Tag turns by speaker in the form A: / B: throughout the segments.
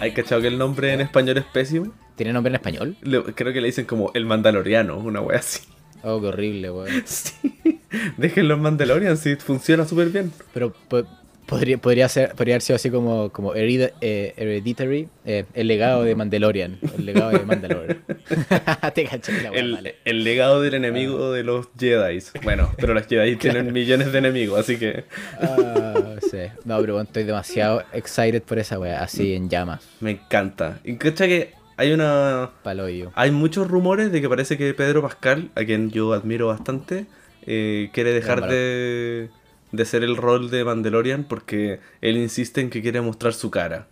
A: ¿Hay cachado que el nombre en español es pésimo?
B: ¿Tiene nombre en español?
A: Le- creo que le dicen como el Mandaloriano, una wea así.
B: Oh, qué horrible, weón.
A: Sí. Déjenlo en Mandalorian, sí, funciona súper bien.
B: Pero po- podría, podría, ser, podría haber sido así como, como Herida- eh, Hereditary, eh, el legado de Mandalorian. El legado de Mandalorian. Te caché la
A: El,
B: vale.
A: el legado del enemigo de los Jedi. Bueno, pero los Jedi tienen millones de enemigos, así que
B: Ah, sí. No, pero bueno, estoy demasiado excited por esa weá, así en llamas,
A: me encanta. Y cacha que hay una.
B: palo hoyo.
A: Hay muchos rumores de que parece que Pedro Pascal, a quien yo admiro bastante, eh, quiere dejar de, de ser el rol de Mandalorian porque él insiste en que quiere mostrar su cara.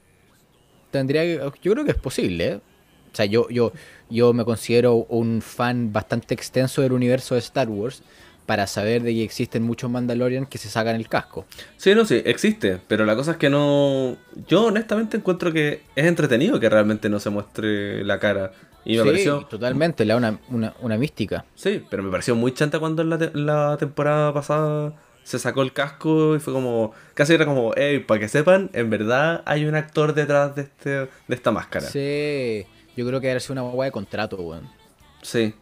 B: Tendría que- yo creo que es posible, ¿eh? O sea, yo, yo, yo me considero un fan bastante extenso del universo de Star Wars para saber de que existen muchos Mandalorian que se sacan el casco.
A: Sí, no, sí, existe, pero la cosa es que no... Yo honestamente encuentro que es entretenido que realmente no se muestre la cara. Y me
B: sí,
A: pareció...
B: totalmente, le da una, una, una mística.
A: Sí, pero me pareció muy chanta cuando en la, te- la temporada pasada se sacó el casco y fue como... Casi era como, hey, para que sepan, en verdad hay un actor detrás de, este, de esta máscara. Sí.
B: Sí, yo creo que ser una hueá de contrato, weón.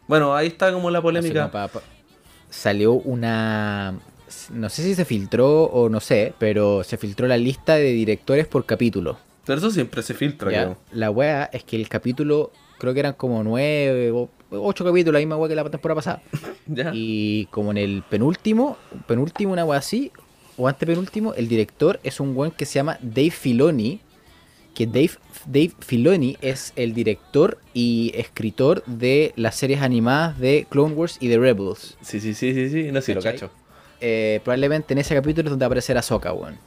A: Bueno, ahí está como la polémica.
B: como pa- pa- Salió una... No sé si se filtró o no sé, pero se filtró la lista de directores por capítulo.
A: Pero eso siempre se filtra,
B: Ya,
A: creo.
B: La wea es que el capítulo, creo que eran como nueve o ocho capítulos, la misma wea que la temporada pasada.
A: Ya.
B: Y como en el penúltimo, penúltimo, una wea así, o antepenúltimo, el director es un weón que se llama Dave Filoni. Que Dave, Dave Filoni es el director y escritor de las series animadas de Clone Wars y de Rebels.
A: Sí, sí, sí, sí, sí, no sé, lo
B: ¿Cachai?
A: cacho.
B: Eh, probablemente en ese capítulo es donde aparecerá Ahsoka, weón.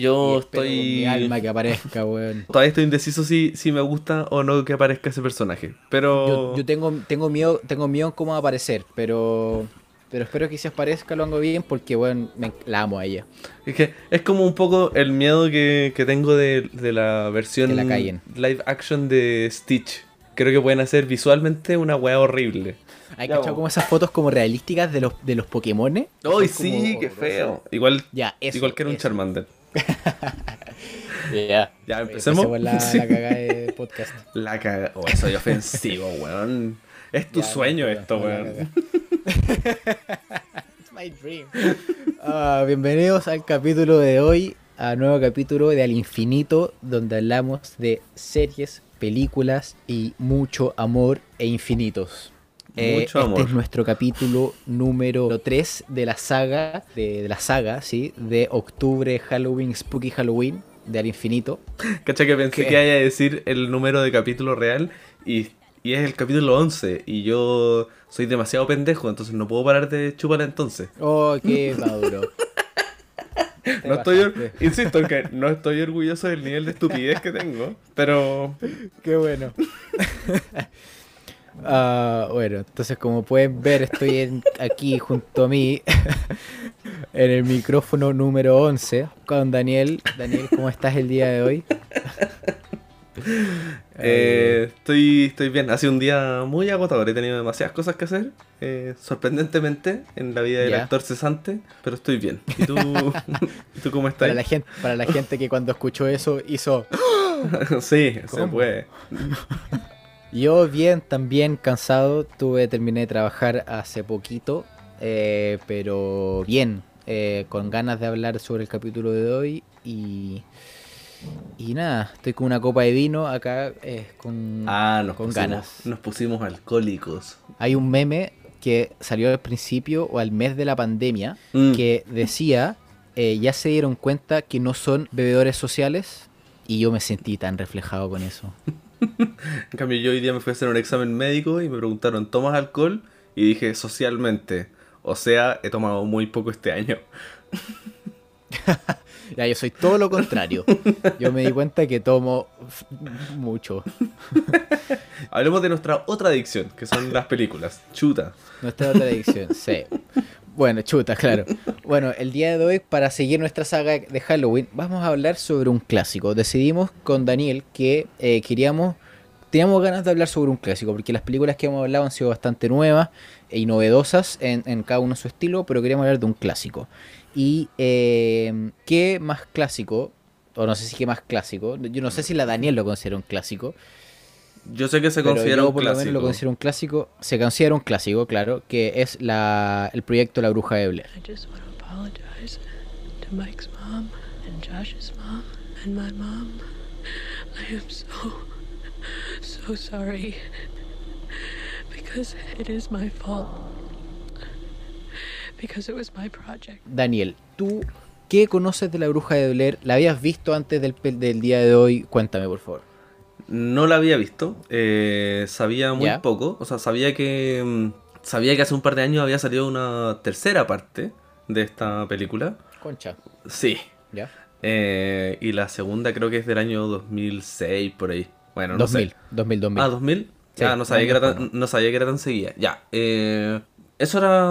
A: Yo estoy...
B: Mi alma que aparezca, weón.
A: Todavía estoy indeciso si, si me gusta o no que aparezca ese personaje. Pero...
B: Yo, yo tengo, tengo miedo, tengo miedo en cómo va a aparecer, pero pero espero que si aparezca lo hago bien porque bueno, me- la amo a ella.
A: Es que es como un poco el miedo que, que tengo de, de la versión
B: la
A: live action de Stitch. Creo que pueden hacer visualmente una weá horrible.
B: ¿Hay cachado como esas fotos como realísticas de los, de los Pokémones?
A: ¡Ay, sí!
B: como-
A: ¡Qué feo! Igual,
B: Ya, eso,
A: igual que era un
B: eso.
A: Charmander.
B: Ya.
A: Ya, empecemos.
B: Empecemos la,
A: Sí.
B: la cagada de podcast.
A: La caga. Oh, soy ofensivo, weón. Es tu
B: Ya,
A: sueño
B: no,
A: esto,
B: no, la
A: weón.
B: It's my dream. Ah, bienvenidos al capítulo de hoy, a nuevo capítulo de Al Infinito, donde hablamos de series, películas y mucho amor e infinitos. Eh,
A: Mucho
B: este
A: amor.
B: es nuestro capítulo número 3 de la saga, de, de la saga, ¿sí? De octubre, Halloween, Spooky Halloween, de Al Infinito.
A: Cacha que pensé que a decir el número de capítulo real y, y es el capítulo 11 y yo soy demasiado pendejo, entonces no puedo parar de chupar entonces.
B: Oh, qué maduro.
A: No estoy, insisto en que no estoy orgulloso del nivel de estupidez que tengo, pero
B: Qué bueno. Ah, bueno, entonces como pueden ver estoy en- aquí junto a mí en el micrófono número 11 con Daniel. Daniel, ¿cómo estás el día de hoy?
A: eh, estoy, estoy bien. Ha sido un día muy agotador, he tenido demasiadas cosas que hacer, eh, sorprendentemente, en la vida del actor cesante, pero estoy bien. ¿Y tú, ¿y tú cómo estás?
B: Para la, gente, para la gente que cuando escuchó eso hizo...
A: sí, se puede.
B: Yo bien, también cansado, tuve, terminé de trabajar hace poquito, eh, pero bien, eh, con ganas de hablar sobre el capítulo de hoy y, y nada, estoy con una copa de vino acá eh, con,
A: Ah, nos
B: con
A: pusimos,
B: ganas.
A: nos pusimos alcohólicos.
B: Hay un meme que salió al principio o al mes de la pandemia
A: Mm.
B: que decía, eh, ya se dieron cuenta que no son bebedores sociales y yo me sentí tan reflejado con eso.
A: En cambio, yo hoy día me fui a hacer un examen médico y me preguntaron, ¿tomas alcohol? Y dije, socialmente. O sea, he tomado muy poco este año.
B: Ya, yo soy todo lo contrario. Yo me di cuenta que tomo mucho.
A: Hablemos de nuestra otra adicción, que son las películas. Chuta.
B: Nuestra otra adicción, sí. Bueno, chuta, claro. Bueno, el día de hoy, para seguir nuestra saga de Halloween, vamos a hablar sobre un clásico. Decidimos con Daniel que eh, queríamos, teníamos ganas de hablar sobre un clásico, porque las películas que hemos hablado han sido bastante nuevas y novedosas en, en cada uno su estilo, pero queríamos hablar de un clásico. Y eh, qué más clásico o no sé si qué más clásico. Yo no sé si la Daniel lo considera un clásico.
A: Yo sé que se considera
B: yo
A: un
B: por lo menos
A: clásico.
B: lo considero un clásico. Se considera un clásico, claro, que es la, el proyecto La Bruja de Blair.
C: I just want to apologize to Mike's mom and Josh's mom and my mom. I am so, so sorry. Because it is my fault. Because it was my project.
B: Daniel, ¿tú qué conoces de La Bruja de Blair? ¿La habías visto antes del, del día de hoy? Cuéntame, por favor.
A: No la había visto, eh, sabía muy
B: Ya.
A: poco, o sea, sabía que mm, sabía que hace un par de años había salido una tercera parte de esta película.
B: Concha,
A: Sí.
B: ¿ya?
A: Eh, y la segunda creo que es del año 2006 por ahí. Bueno, no
B: 2000,
A: sé.
B: 2000, 2000.
A: Ah, 2000.
B: Sí,
A: ah, no sabía, que era tan, no sabía que era tan seguida. Ya. eh, eso era,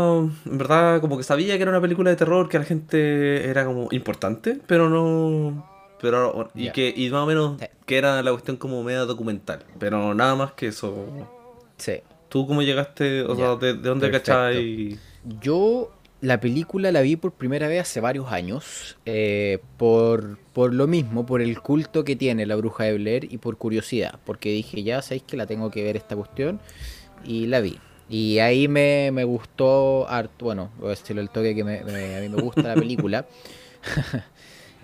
A: en verdad, como que sabía que era una película de terror, que a la gente era como importante, pero no... Pero, y que y más o menos
B: Sí.
A: que era la cuestión como media documental. Pero nada más que eso.
B: Sí.
A: ¿Tú cómo llegaste? O sea, ¿de, de dónde cachai?
B: Yo la película la vi por primera vez hace varios años, eh, por, por lo mismo, por el culto que tiene la bruja de Blair y por curiosidad, porque dije, ya sabéis que la tengo que ver esta cuestión, y la vi. Y ahí me, me gustó harto, bueno, voy a decirlo el toque que me- me- a mí me gusta la película.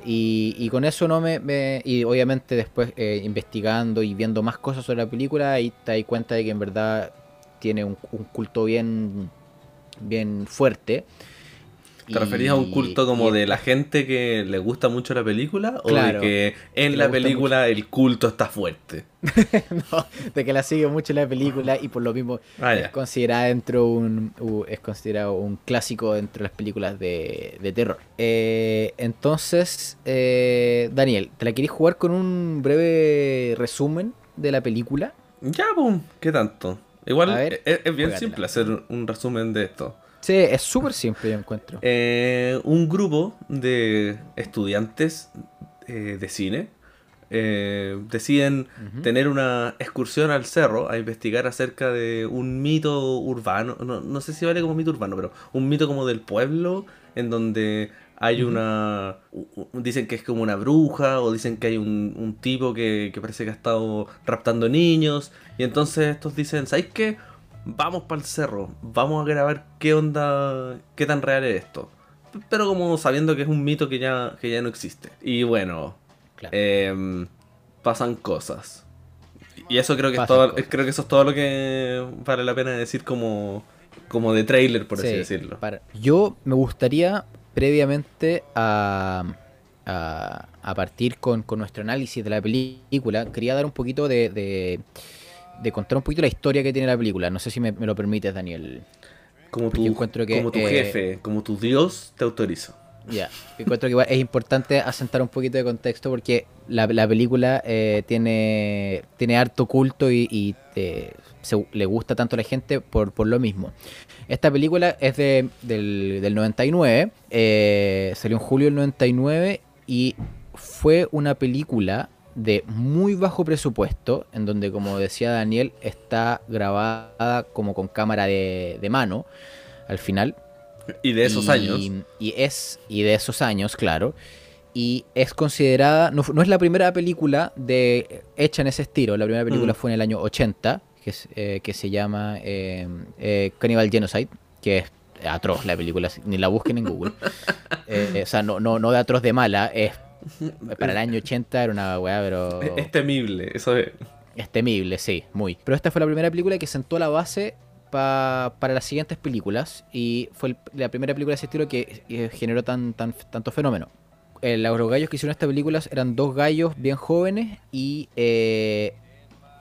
B: y, y con eso no me, me- Y obviamente después eh, investigando y viendo más cosas sobre la película, ahí te das cuenta de que en verdad tiene un, un culto bien, bien fuerte.
A: ¿Te referías a un culto como
B: y-
A: de la gente que le gusta mucho la película? ¿O de que en la película el culto está fuerte?
B: no, de que la sigue mucho la película y por lo mismo
A: Ah,
B: es considerada dentro un es considerado un clásico dentro de las películas de, de terror. Eh, entonces, eh, Daniel, ¿te la querés jugar con un breve resumen de la película?
A: Ya, pum, ¿qué tanto? Igual
B: A ver,
A: es, es bien simple hacer un resumen de esto.
B: Sí, es súper simple, yo encuentro.
A: Eh, un grupo de estudiantes eh, de cine eh, deciden tener una excursión al cerro a investigar acerca de un mito urbano, no, no sé si vale como mito urbano, pero un mito como del pueblo en donde hay una... Dicen que es como una bruja o dicen que hay un, un tipo que, que parece que ha estado raptando niños y entonces estos dicen, ¿sabéis qué? Vamos para el cerro, vamos a grabar qué onda, qué tan real es esto. Pero como sabiendo que es un mito que ya, que ya no existe. Y bueno,
B: Claro.
A: Em, pasan cosas. Y eso creo que es todo, creo que eso es todo lo que vale la pena decir como, como de trailer, por así
B: Sí,
A: decirlo.
B: para- Yo me gustaría previamente a, a, a partir con, con nuestro análisis de la película, quería dar un poquito de, de, de contar un poquito la historia que tiene la película. No sé si me, me lo permites, Daniel.
A: Como tu,
B: encuentro que,
A: como tu
B: eh,
A: jefe, como tu dios, te autorizo.
B: Ya, encuentro que es importante asentar un poquito de contexto porque la, la película eh, tiene, tiene harto culto y, y, eh, se- le gusta tanto a la gente por, por lo mismo. Esta película es de, del, del 99, eh, salió en julio del 99 y fue una película de muy bajo presupuesto, en donde como decía Daniel, está grabada como con cámara de, de mano al final.
A: Y de esos
B: Y-
A: años.
B: Y es, y de esos años, claro. Y es considerada, no, no es la primera película de hecha en ese estilo. La primera película
A: Mm.
B: fue en el año 80, que, es, eh, que se llama eh, eh, Cannibal Genocide, que es atroz la película, ni la busquen en Google. Eh, o sea, no, no, no de atroz de mala, es para el año 80 era una weá, pero
A: Es, es temible, eso es.
B: es temible, sí, muy. Pero esta fue la primera película que sentó la base pa- para las siguientes películas y fue el- la primera película de ese estilo que eh, generó tan, tan, tanto fenómeno. Eh, los gallos que hicieron esta película eran dos gallos bien jóvenes y eh,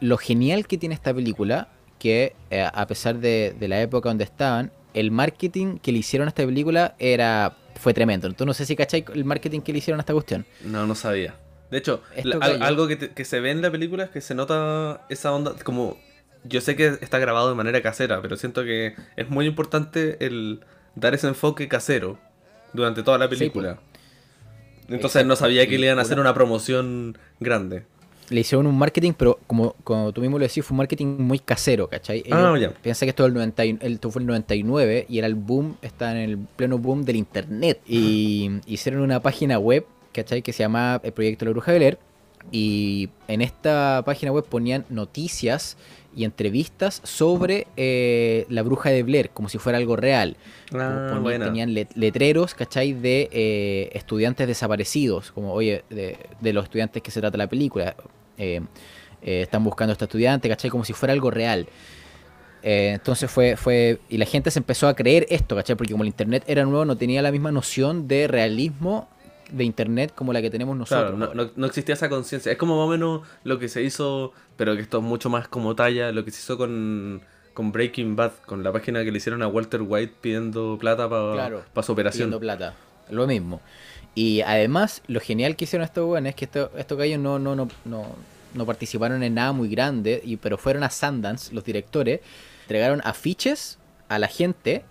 B: lo genial que tiene esta película, que a pesar de, de la época donde estaban, el marketing que le hicieron a esta película era fue tremendo. Entonces no sé si cacháis el marketing que le hicieron a esta cuestión.
A: No, no sabía. De hecho, la- algo que, te- que se ve en la película es que se nota esa onda, como... Yo sé que está grabado de manera casera, pero siento que es muy importante el dar ese enfoque casero durante toda la
B: Sí,
A: película. Entonces no sabía que le iban a hacer
B: una
A: promoción grande.
B: Le hicieron un marketing, pero como, como tú mismo lo decís, fue un marketing muy casero, ¿cachai?
A: Ah, ya.
B: Piensa que esto, del 90 y- esto fue el 99 y era el boom, está en el pleno boom del internet. Y hicieron una página web ¿cachai? Que se llama el proyecto La Bruja de Blair. Y en esta página web ponían noticias y entrevistas sobre eh, la bruja de Blair, como si fuera algo real. Como
A: Ah,
B: ponían-
A: buena.
B: tenían let- letreros, ¿cachai? De eh, estudiantes desaparecidos, como, oye, de, de los estudiantes que se trata la película. Eh, eh, están buscando a este estudiante, ¿cachai? Como si fuera algo real. Eh, entonces fue, fue, y la gente se empezó a creer esto, ¿cachai? Porque como el Internet era nuevo, no tenía la misma noción de realismo de Internet como la que tenemos nosotros.
A: Claro, no, no- no existía esa conciencia. Es como más o menos lo que se hizo, pero que esto es mucho más como talla, lo que se hizo con, con Breaking Bad, con la página que le hicieron a Walter White pidiendo plata para
B: Claro,
A: su operación.
B: pidiendo plata. Lo mismo. Y además, lo genial que hicieron estos weones es que esto- estos gallos no, no, no, no, no participaron en nada muy grande, y, pero fueron a Sundance, los directores, entregaron afiches a la gente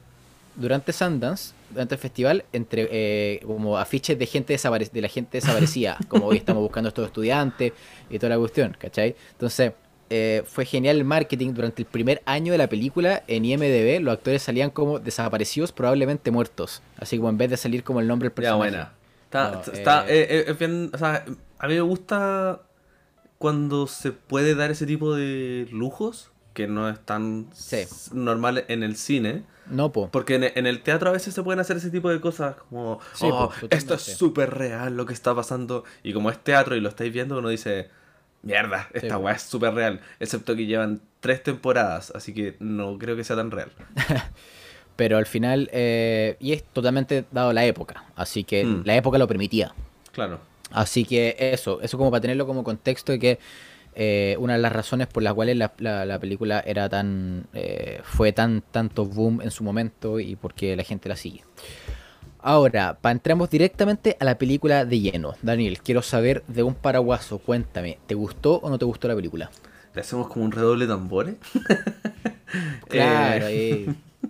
B: durante Sundance, durante el festival, entre eh, como afiches de gente desapare- de la gente desaparecida, como hoy estamos buscando a estos estudiantes y toda la cuestión, ¿cachai? Entonces, eh, fue genial el marketing durante el primer año de la película en IMDB, los actores salían como desaparecidos, probablemente muertos, así como en vez de salir como el nombre del
A: Ya,
B: personaje.
A: buena. Está,
B: No,
A: está-
B: eh,
A: eh, eh, es bien, o sea, a mí me gusta cuando se puede dar ese tipo de lujos, que no es tan
B: Sí.
A: normal en el cine.
B: No, po.
A: Porque en, en el teatro a veces se pueden hacer ese tipo de cosas como,
B: Sí,
A: "Oh, esto es súper real lo que está pasando. Y como es teatro y lo estáis viendo, uno dice, mierda, esta
B: pues.
A: weá es súper real. Excepto que llevan tres temporadas, así que no creo que sea tan real.
B: Pero al final, eh, y es totalmente dado la época, así que
A: Mm.
B: la época lo permitía.
A: Claro.
B: Así que eso, eso como para tenerlo como contexto de que eh, una de las razones por las cuales la, la- la película era tan eh, fue tan tanto boom en su momento y porque la gente la sigue. Ahora, pa entramos directamente a la película de lleno. Daniel, quiero saber de un paraguaso, cuéntame, ¿te gustó o no te gustó la película?
A: Le hacemos como un redoble de tambores.
B: Claro,
A: eh,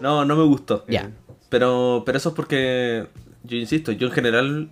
A: No, no me gustó.
B: Ya.
A: Eh, Pero, pero eso es porque, yo insisto, yo en general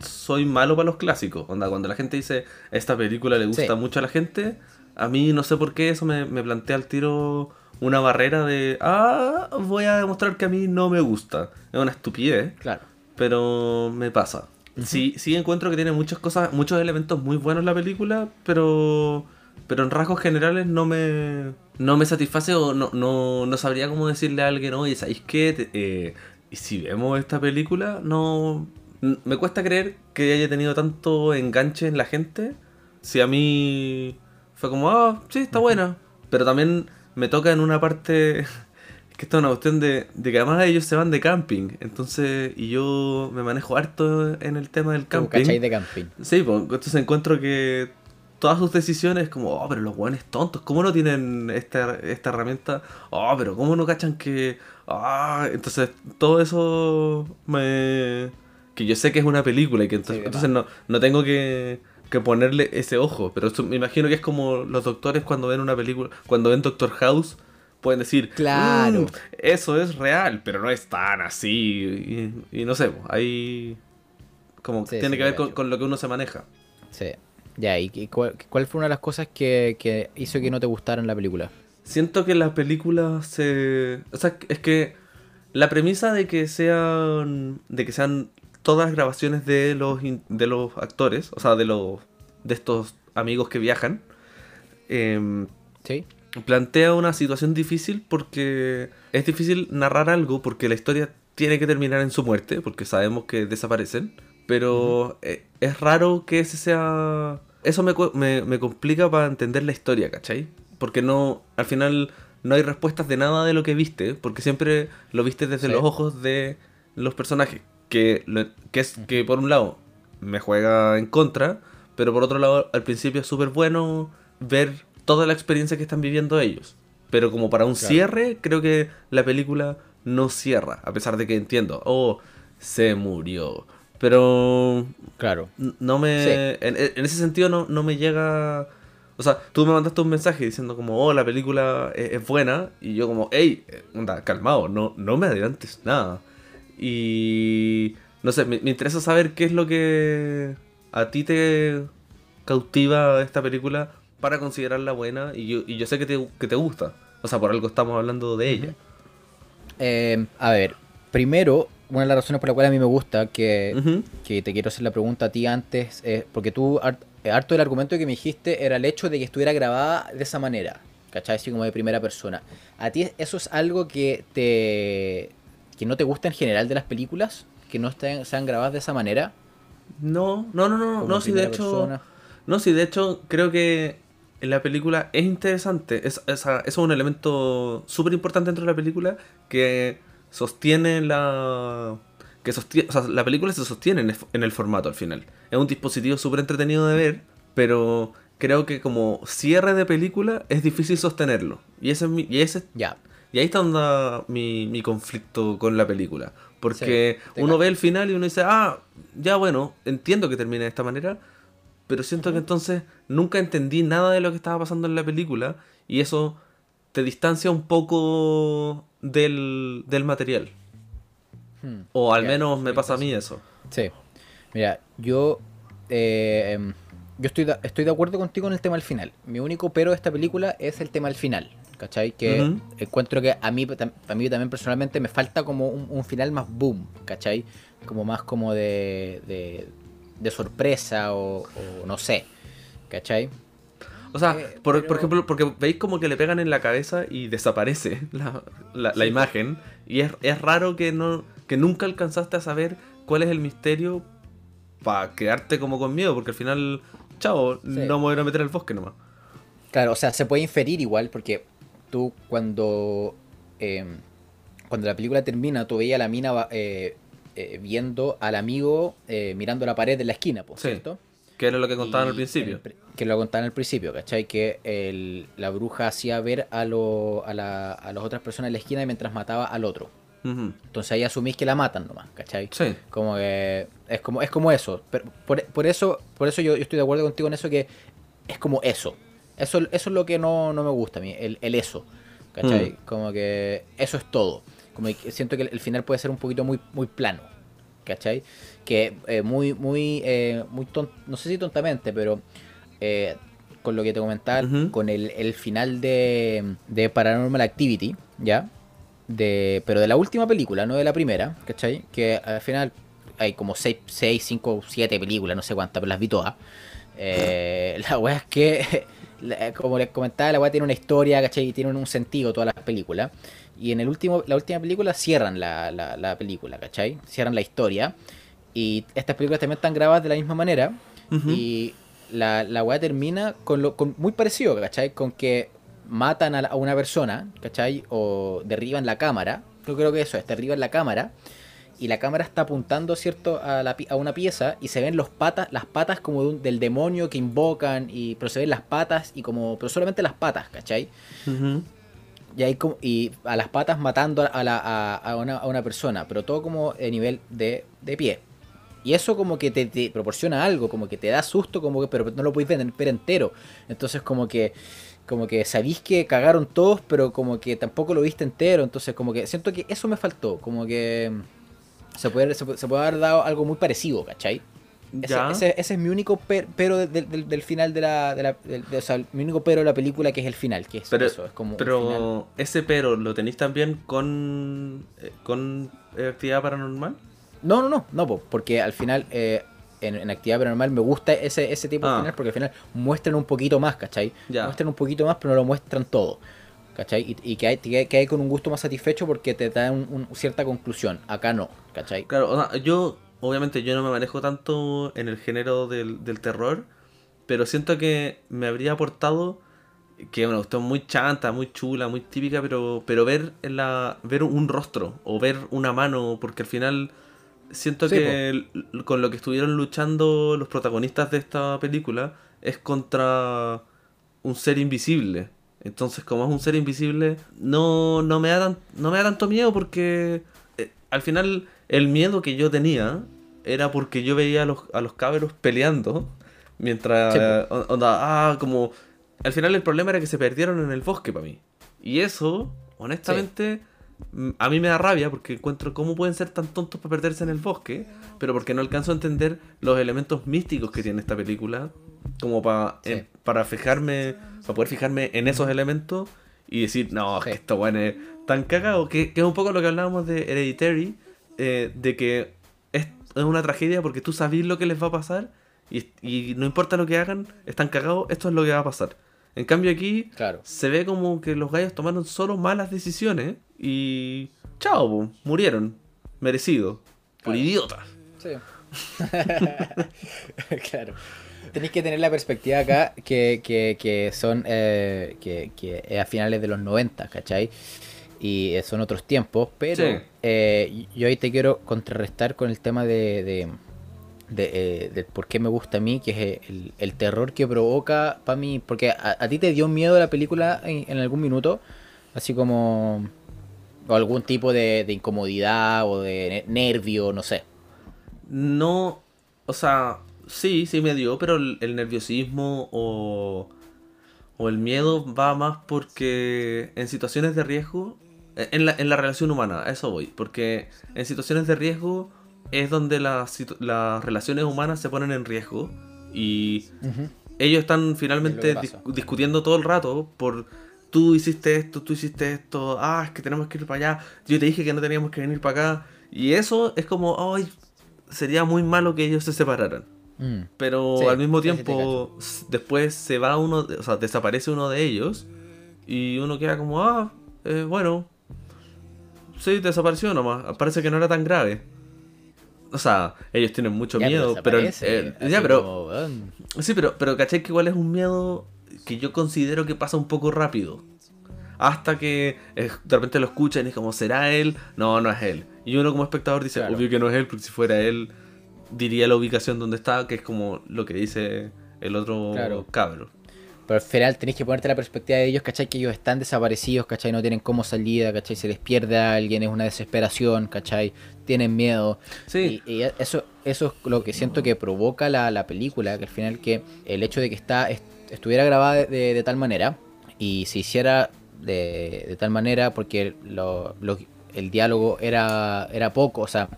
A: soy malo para los clásicos. Onda, cuando la gente dice, esta película le gusta
B: Sí.
A: mucho a la gente, a mí no sé por qué eso me, me plantea al tiro una barrera de, ah, voy a demostrar que a mí no me gusta. Es una estupidez,
B: claro.
A: pero me pasa. sí, sí encuentro que tiene muchas cosas, muchos elementos muy buenos la película, pero pero en rasgos generales no me no me satisface o no, no, no sabría cómo decirle a alguien, oye, ¿sabéis qué? Eh, y si vemos esta película, no me cuesta creer que haya tenido tanto enganche en la gente. Si a mí fue como, ah, sí, está buena. Pero también me toca en una parte que esto es una cuestión de, de que además ellos se van de camping. Entonces, y yo me manejo harto en el tema del camping.
B: de camping.
A: Sí, pues entonces encuentro que todas sus decisiones, como, oh, pero los guanes tontos, ¿cómo no tienen esta, esta herramienta? Oh, pero ¿cómo no cachan que.? Ah, entonces todo eso me. que yo sé que es una película y que entonces,
B: Sí,
A: entonces no, no tengo que, que ponerle ese ojo. Pero eso me imagino que es como los doctores cuando ven una película, cuando ven Doctor House. Pueden decir,
B: Claro.
A: "Mm, eso es real, pero no es tan así. Y, y no sé, ahí. Como
B: Sí,
A: tiene
B: sí,
A: que ver con, con lo que uno se maneja.
B: Sí. Ya, ¿y qué- cuál, cuál fue una de las cosas que, que hizo que no te gustara en la película?
A: Siento que la película se. O sea, es que la premisa de que sean. de que sean todas grabaciones de los in- de los actores, o sea, de los. de estos amigos que viajan. em,
B: ¿Sí?
A: plantea una situación difícil porque es difícil narrar algo porque la historia tiene que terminar en su muerte, porque sabemos que desaparecen, pero eh, es raro que ese sea... Eso me, me, me complica para entender la historia, ¿cachai? Porque no, al final no hay respuestas de nada de lo que viste, porque siempre lo viste desde
B: Sí.
A: los ojos de los personajes, que, lo- que es que por un lado me juega en contra, pero por otro lado al principio es súper bueno ver toda la experiencia que están viviendo ellos. Pero como para un
B: Claro.
A: cierre, creo que la película no cierra, a pesar de que entiendo, oh, se murió. Pero
B: Claro.
A: no me...
B: Sí.
A: En, en ese sentido no, no me llega... O sea, tú me mandaste un mensaje diciendo como, oh, la película es, es buena. Y yo como, hey, onda, calmado, no, no me adelantes nada. Y... No sé, me, me interesa saber qué es lo que a ti te cautiva esta película para considerarla buena. Y yo, y yo sé que te, que te gusta. O sea, por algo estamos hablando de ella.
B: Eh, a ver, primero, una de las razones por la cual a mí me gusta que, que te quiero hacer la pregunta a ti antes, es porque tú, eh, harto del argumento que me dijiste era el hecho de que estuviera grabada de esa manera, ¿cachai? Así como de primera persona. ¿A ti eso es algo que te que no te gusta en general de las películas? ¿Que no estén, sean grabadas de esa manera?
A: No, no, no, no,
B: Como
A: no, sí, de hecho.
B: persona.
A: No, sí, de hecho, creo que en la película es interesante. Es, es- es un elemento súper importante dentro de la película que sostiene la. que sostiene. O sea, la película se sostiene en el, en el formato al final. Es un dispositivo súper entretenido de ver, pero creo que como cierre de película es difícil sostenerlo. Y ese es mi- y ese
B: Ya.
A: y ahí está onda mi, mi conflicto con la película. Porque
B: Sí,
A: uno ve el final y uno dice, ah, ya bueno, entiendo que termine de esta manera, pero siento que entonces nunca entendí nada de lo que estaba pasando en la película y eso te distancia un poco del, del material.
B: Hmm.
A: O al menos me pasa a mí eso.
B: Sí. Mira, yo. eh, yo estoy de, estoy de acuerdo contigo en el tema del final. Mi único pero de esta película es el tema del final. ¿Cachai? Que encuentro que a mí, a mí también personalmente me falta como un, un final más boom. ¿Cachai? Como más como de. de, de sorpresa o, o no sé. ¿Cachai?
A: O sea,
B: Eh,
A: por,
B: pero-
A: por ejemplo, porque veis como que le pegan en la cabeza y desaparece la, la- la
B: Sí.
A: imagen. Y es, es raro que no que nunca alcanzaste a saber cuál es el misterio para quedarte como con miedo, porque al final, chao, no me voy a meter al bosque nomás.
B: Claro, o sea, se puede inferir igual porque tú cuando eh, cuando la película termina, tú veías a la mina eh, eh, viendo al amigo mirando la pared de la esquina, ¿por
A: Sí.
B: cierto?
A: Que era lo que contaban al principio.
B: en el pri- que lo contaban al principio, ¿cachai? Que el- la bruja hacía ver a, lo- a, la- a las otras personas en la esquina mientras mataba al otro. Entonces ahí asumís que la matan nomás, ¿cachai?
A: Sí.
B: Como que es como, es como eso. Pero por, por eso, por eso yo, yo estoy de acuerdo contigo en eso que es como eso. Eso, eso es lo que no, no me gusta a mí, el, el eso. ¿Cachai?
A: Mm.
B: Como que eso es todo. Como que siento que el, el final puede ser un poquito muy, muy plano. ¿Cachai? Que eh, muy, muy, eh, muy ton- no sé si tontamente, pero eh, con lo que te comentaba, con el, el final de, de Paranormal Activity, ¿ya? De, pero de la última película, no de la primera, ¿cachai? Que al final hay como 6, 5, 7 películas, no sé cuántas, pero las vi todas. Eh, la weá es que, como les comentaba, la weá tiene una historia, ¿cachai? Y tiene un sentido todas las películas. Y en el último, la última película cierran la, la, la película, ¿cachai? Cierran la historia. Y estas películas también están grabadas de la misma manera. Y la, la weá termina con lo con muy parecido, ¿cachai? Con que matan a, la- a una persona, ¿cachai? O derriban la cámara. Yo creo que eso es, derriban la cámara. Y la cámara está apuntando, ¿cierto? A, la a una pieza y se ven los patas, las patas como de un- del demonio que invocan. Y, pero se ven las patas y como. Pero solamente las patas, ¿cachai? Y, hay como, y a las patas matando a, la, a, a una, a una persona, pero todo como a nivel de, de pie. Y eso como que te, te proporciona algo, como que te da susto, como que, pero no lo podéis ver ver entero. Entonces como que como que sabéis que cagaron todos, pero como que tampoco lo viste entero. Entonces como que siento que eso me faltó, como que se puede, se, puede- se puede haber dado algo muy parecido, ¿cachai? Ese, ese- ese es mi único per- pero de- del- del, del final de la, de la de- o sea, mi único pero de la película que es el final, que es
A: Pero,
B: eso, es como
A: pero ese pero, ¿lo tenéis también con, eh, con eh, actividad paranormal?
B: No, no, no, no, po, porque al final eh, en, en actividad paranormal me gusta ese, ese tipo de
A: Ah.
B: final porque al final muestran un poquito más, ¿cachai?
A: Ya.
B: Muestran un poquito más, pero no lo muestran todo. ¿Cachai? Y, y que, hay, que, hay con un gusto más satisfecho porque te da un- un- cierta conclusión. Acá no, ¿cachai?
A: Claro, o sea, yo, obviamente, yo no me manejo tanto en el género del, del terror, pero siento que me habría aportado que una cuestión muy chanta, muy chula, muy típica, pero, pero ver la, ver un rostro o ver una mano, porque al final siento
B: Sí,
A: que con lo que estuvieron luchando los protagonistas de esta película es contra un ser invisible. Entonces, como es un ser invisible, no, no, me, da tan- no me da tanto miedo porque eh, al final el miedo que yo tenía era porque yo veía a los, a los cabros peleando mientras...
B: Sí,
A: onda, ah, como... Al final el problema era que se perdieron en el bosque para mí. Y eso, honestamente, a mí me da rabia porque encuentro cómo pueden ser tan tontos para perderse en el bosque, pero porque no alcanzo a entender los elementos místicos que tiene esta película, como para
B: Sí.
A: para fijarme, para poder fijarme en esos elementos y decir, no,
B: Sí.
A: que esto bueno es tan cagado, que, que es un poco lo que hablábamos de Hereditary, eh, de que es, es una tragedia porque tú sabes lo que les va a pasar y, y no importa lo que hagan, están cagados, esto es lo que va a pasar. En cambio aquí
B: Claro.
A: se ve como que los gallos tomaron solo malas decisiones y chao, po, murieron, merecido, por
B: Claro.
A: idiotas.
B: Sí. claro. Tenéis que tener la perspectiva acá que, que, que son eh, que, que es a finales de los 90, ¿cachai? Y eh, son otros tiempos, pero
A: Sí.
B: eh, yo ahí te quiero contrarrestar con el tema de, de, eh, por qué me gusta a mí, que es el, el terror que provoca para mí, porque a, a ti te dio miedo la película en, en algún minuto, así como o algún tipo de, de incomodidad o de ne- nervio, no sé.
A: No, o sea, sí, sí me dio, pero el, el nerviosismo o, o el miedo va más porque en situaciones de riesgo, en la, en la relación humana, a eso voy, porque en situaciones de riesgo es donde las, las relaciones humanas se ponen en riesgo y ellos están finalmente dis- discutiendo todo el rato por tú hiciste esto, tú hiciste esto, ah, es que tenemos que ir para allá, yo te dije que no teníamos que venir para acá. Y eso es como, ay, sería muy malo que ellos se separaran.
B: Mm.
A: Pero
B: Sí,
A: al mismo
B: sí, sí, te
A: tiempo, después se va uno, o sea, desaparece uno de ellos y uno queda como, ah, eh, bueno, sí, desapareció nomás, parece que no era tan grave. O sea, ellos tienen mucho
B: Ya,
A: miedo, pero... ya, pero...
B: como.
A: Sí, pero, pero caché que igual es un miedo que yo considero que pasa un poco rápido. Hasta que eh, de repente lo escuchan y es como, ¿será él? No, no es él. Y uno como espectador dice,
B: Claro.
A: obvio que no es él, porque si fuera él, diría la ubicación donde está, que es como lo que dice el otro
B: Claro.
A: cabro.
B: Pero al final tenéis que ponerte la perspectiva de ellos, ¿cachai? Que ellos están desaparecidos, ¿cachai? No tienen cómo salida, ¿cachai? Se les pierde a alguien, es una desesperación, ¿cachai? Tienen miedo.
A: Sí.
B: Y, y eso, eso es lo que siento que provoca la, la película, que al final que el hecho de que está, est- estuviera grabada de, de- de tal manera y se hiciera de, de tal manera porque lo- lo- el diálogo era, era poco, o sea,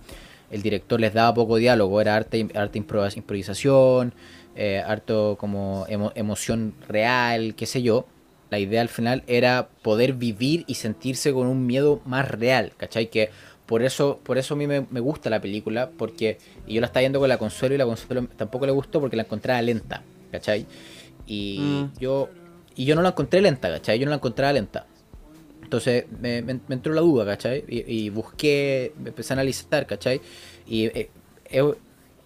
B: el director les daba poco diálogo, era arte, arte impro- improvisación, eh, harto como emo- emoción real, qué sé yo. La idea al final era poder vivir y sentirse con un miedo más real, ¿cachai? Que por eso, por eso a mí me, me gusta la película, porque y yo la estaba viendo con la Consuelo y la Consuelo tampoco le gustó porque la encontraba lenta, ¿cachai? Y
A: Mm.
B: yo y yo no la encontré lenta, ¿cachai? Yo no la encontraba lenta. Entonces me, me- entró la duda, ¿cachai? Y, y busqué, empecé a analizar, ¿cachai? Y eh, eh,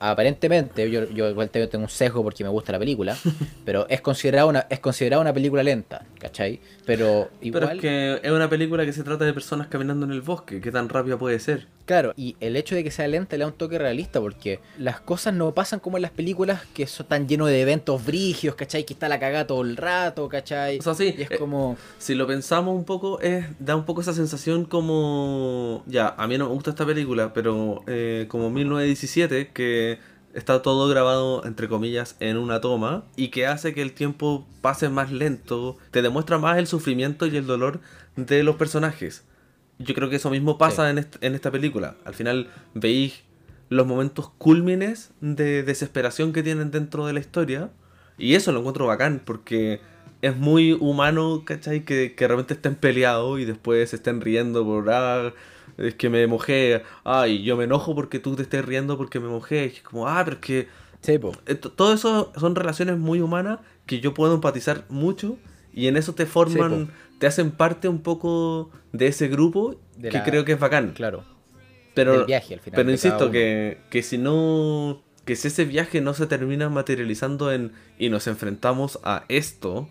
B: aparentemente, yo, yo igual tengo, un sesgo porque me gusta la película, pero es considerada una, es considerada una película lenta, ¿cachai? Pero igual...
A: Pero es que es una película que se trata de personas caminando en el bosque. ¿Qué tan rápida puede ser?
B: Claro, y el hecho de que sea lenta le da un toque realista porque las cosas no pasan como en las películas que son tan llenos de eventos brigios, ¿cachai? Que está la cagada todo el rato, ¿cachai?
A: O sea, sí,
B: Y es
A: eh,
B: como...
A: Si lo pensamos un poco, es, da un poco esa sensación como... Ya, a mí no me gusta esta película, pero eh, como 1917, que está todo grabado, entre comillas, en una toma, y que hace que el tiempo pase más lento, te demuestra más el sufrimiento y el dolor de los personajes. Yo creo que eso mismo pasa
B: Sí.
A: en, est- en esta película. Al final veis los momentos cúlmines de desesperación que tienen dentro de la historia. Y eso lo encuentro bacán porque es muy humano, ¿cachai? Que, que de repente estén peleados y después se estén riendo por, ah, es que me mojé, ay, yo me enojo porque tú te estés riendo porque me mojé. Es como, ah, pero es que
B: Sí,
A: eh, todo eso son relaciones muy humanas que yo puedo empatizar mucho y en eso te forman,
B: Sí,
A: te hacen parte un poco de ese grupo
B: De
A: que
B: la-
A: creo que es bacán.
B: Claro.
A: Pero,
B: del viaje al final
A: pero insisto que, que si no, que si ese viaje no se termina materializando en y nos enfrentamos a esto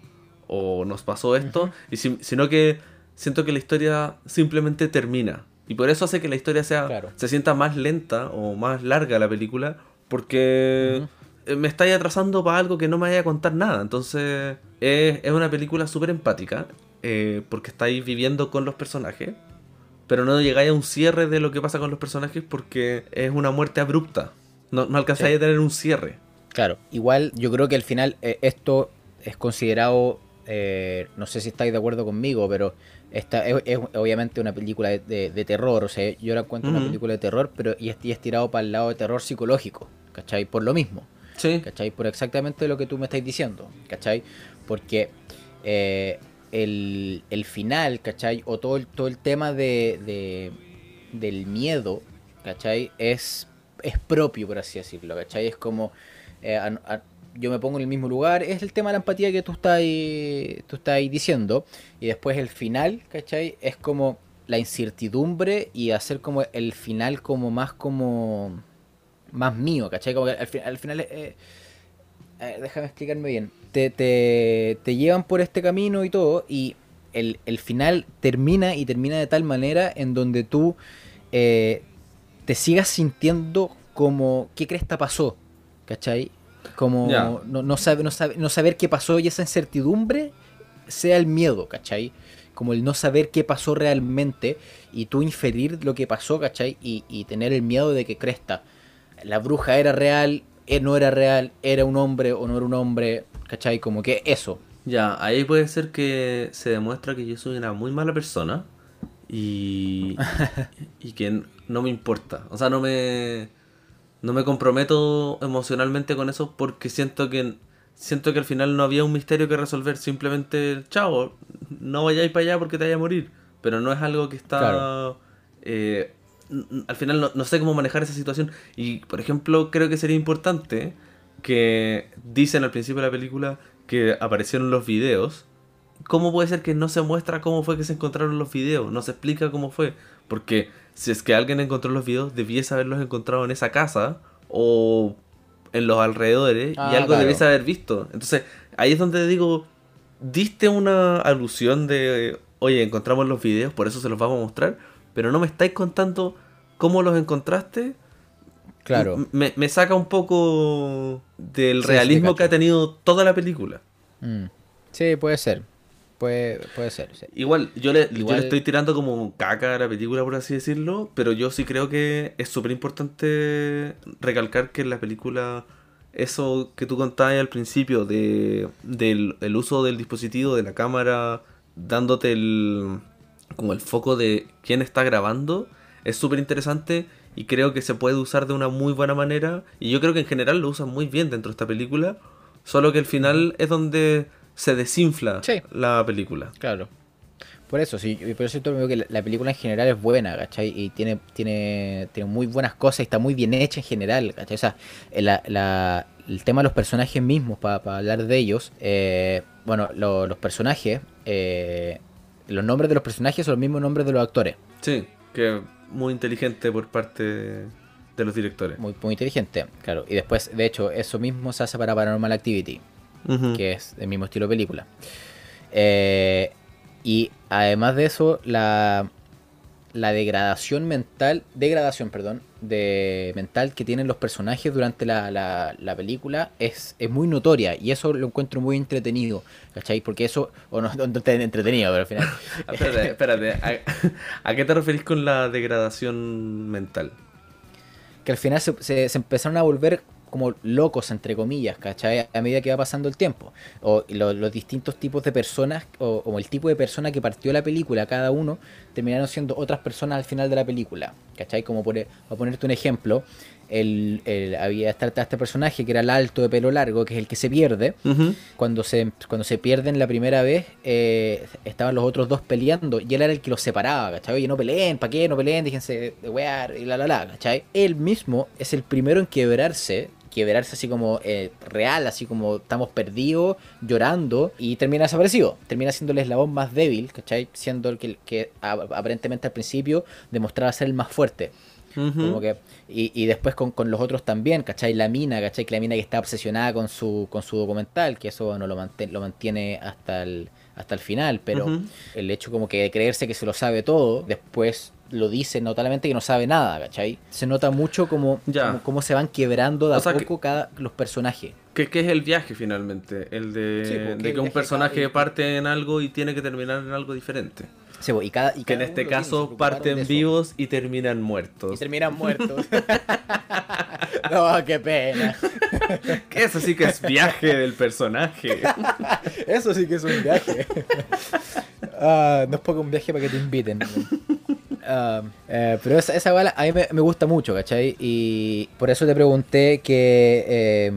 A: o nos pasó esto, y si- sino que siento que la historia simplemente termina. Y por eso hace que la historia sea
B: Claro.
A: se sienta más lenta o más larga la película, porque eh, me estáis atrasando para algo que no me vaya a contar nada. Entonces, es, es una película súper empática, eh, porque estáis viviendo con los personajes, pero no llegáis a un cierre de lo que pasa con los personajes porque es una muerte abrupta. No, no alcanzáis
B: Sí.
A: a tener un cierre.
B: Claro, igual yo creo que al final eh, esto es considerado, eh, no sé si estáis de acuerdo conmigo, pero esta es, es obviamente una película de, de- de terror, o sea, yo la cuento una película de terror, pero y es, y es tirado para el lado de terror psicológico, ¿cachai? Por lo mismo,
A: Sí.
B: ¿cachai? Por exactamente lo que tú me estás diciendo, ¿cachai? Porque eh, el, el final, ¿cachai? O todo el, todo el tema de, de- del miedo, ¿cachai? Es, es propio, por así decirlo, ¿cachai? Es como... eh, a- a- yo me pongo en el mismo lugar, es el tema de la empatía que tú estás ahí, tú estás ahí diciendo, y después el final, ¿cachai? Es como la incertidumbre y hacer como el final como más como... más mío, ¿cachai? Como que al, al final... eh, eh, déjame explicarme bien. Te, te, te llevan por este camino y todo, y el, el final termina y termina de tal manera en donde tú eh, te sigas sintiendo como qué cresta pasó, ¿cachai? Como no, no, sabe, no, sabe- no saber qué pasó y esa incertidumbre sea el miedo, ¿cachai? Como el no saber qué pasó realmente y tú inferir lo que pasó, ¿cachai? Y, y tener el miedo de que cresta. La bruja era real, eh, no era real, era un hombre o no era un hombre, ¿cachai? Como que eso.
A: Ya, ahí puede ser que se demuestra que yo soy una muy mala persona y, y que no me importa. O sea, no me, no me comprometo emocionalmente con eso porque siento que siento que al final no había un misterio que resolver. Simplemente, chao, no vayáis para allá porque te vaya a morir. Pero no es algo que está...
B: Claro.
A: eh, al final no, no sé cómo manejar esa situación. Y, por ejemplo, creo que sería importante que dicen al principio de la película que aparecieron los videos. ¿Cómo puede ser que no se muestra cómo fue que se encontraron los videos? No se explica cómo fue. Porque si es que alguien encontró los videos, debiese haberlos encontrado en esa casa o en los alrededores
B: Ah,
A: y algo
B: claro.
A: debiese haber visto. Entonces, ahí es donde digo, diste una alusión de, oye, encontramos los videos, por eso se los vamos a mostrar, pero no me estáis contando cómo los encontraste.
B: Claro.
A: Me, me saca un poco del
B: Sí,
A: realismo
B: sí,
A: que ha tenido toda la película.
B: Mm. Sí, puede ser. Puede, puede ser. sí.
A: Igual, yo le, yo
B: Igual-
A: le estoy tirando como caca a la película, por así decirlo, pero yo sí creo que es súper importante recalcar que en la película, eso que tú contabas al principio, de, del el uso del dispositivo, de la cámara, dándote el, como el foco de quién está grabando, es súper interesante y creo que se puede usar de una muy buena manera, y yo creo que en general lo usan muy bien dentro de esta película, solo que el final es donde se desinfla
B: Sí.
A: la película.
B: Claro. Por eso, sí, por eso yo que la, la película en general es buena, ¿cachai? Y tiene, tiene, tiene muy buenas cosas y está muy bien hecha en general, ¿cachai? O sea, eh, la- la- el tema de los personajes mismos, para hablar de ellos, eh, bueno, lo- los personajes, eh, los nombres de los personajes son los mismos nombres de los actores.
A: Sí, que muy inteligente por parte de los directores.
B: Muy, muy inteligente, claro. Y después, de hecho, eso mismo se hace para Paranormal Activity. Que es del mismo estilo de película. Eh, y además de eso, la, la degradación mental, degradación, perdón, de mental que tienen los personajes durante la, la- la película es, es muy notoria y eso lo encuentro muy entretenido, ¿cachai? Porque eso, o no, no, no te- entretenido, pero al final...
A: Ah, espérate, espérate. ¿A, a qué te referís con la degradación mental?
B: que al final se, se- se empezaron a volver como locos, entre comillas, ¿cachai? A medida que va pasando el tiempo. O lo- los distintos tipos de personas, o como el tipo de persona que partió la película, cada uno, terminaron siendo otras personas al final de la película, ¿cachai? Como por, a ponerte un ejemplo, el, el- había este, este personaje que era el alto de pelo largo, que es el que se pierde. Cuando se, cuando se pierden la primera vez, eh, estaban los otros dos peleando y él era el que los separaba, ¿cachai? Oye, no peleen, ¿para qué? No peleen, déjense de wear y la la la, ¿cachai? Él mismo es el primero en quebrarse, quebrarse así como eh, real, así como estamos perdidos, llorando y termina desaparecido. Termina siendo el eslabón más débil, ¿cachai? Siendo el que, aparentemente al principio demostraba ser el más fuerte. Como que, y, y después con, con los otros también, ¿cachai? La mina, ¿cachai? Que la mina que está obsesionada con su, con su documental, que eso bueno, lo, mantén- lo mantiene hasta el, hasta el final, pero el hecho como que de creerse que se lo sabe todo, después lo dice notablemente que no sabe nada, ¿cachai? Se nota mucho como,
A: Ya.
B: como, cómo se van quebrando de a
A: O sea que-
B: poco cada, los personajes.
A: ¿Qué, es el viaje finalmente? El de,
B: Sí, porque
A: de
B: el
A: que un personaje
B: cada-
A: parte en algo y tiene que terminar en algo diferente.
B: Sí, pues, y cada, y
A: Que en este
B: tiene,
A: caso parten vivos y terminan
B: Y
A: muertos.
B: terminan muertos. no, qué pena.
A: Eso sí que es viaje del personaje.
B: Eso sí que es un viaje. Ah, no es poco un viaje para que te inviten. Ah, eh, pero esa, esa bala a mí me, me gusta mucho, ¿cachai? Y por eso te pregunté que eh,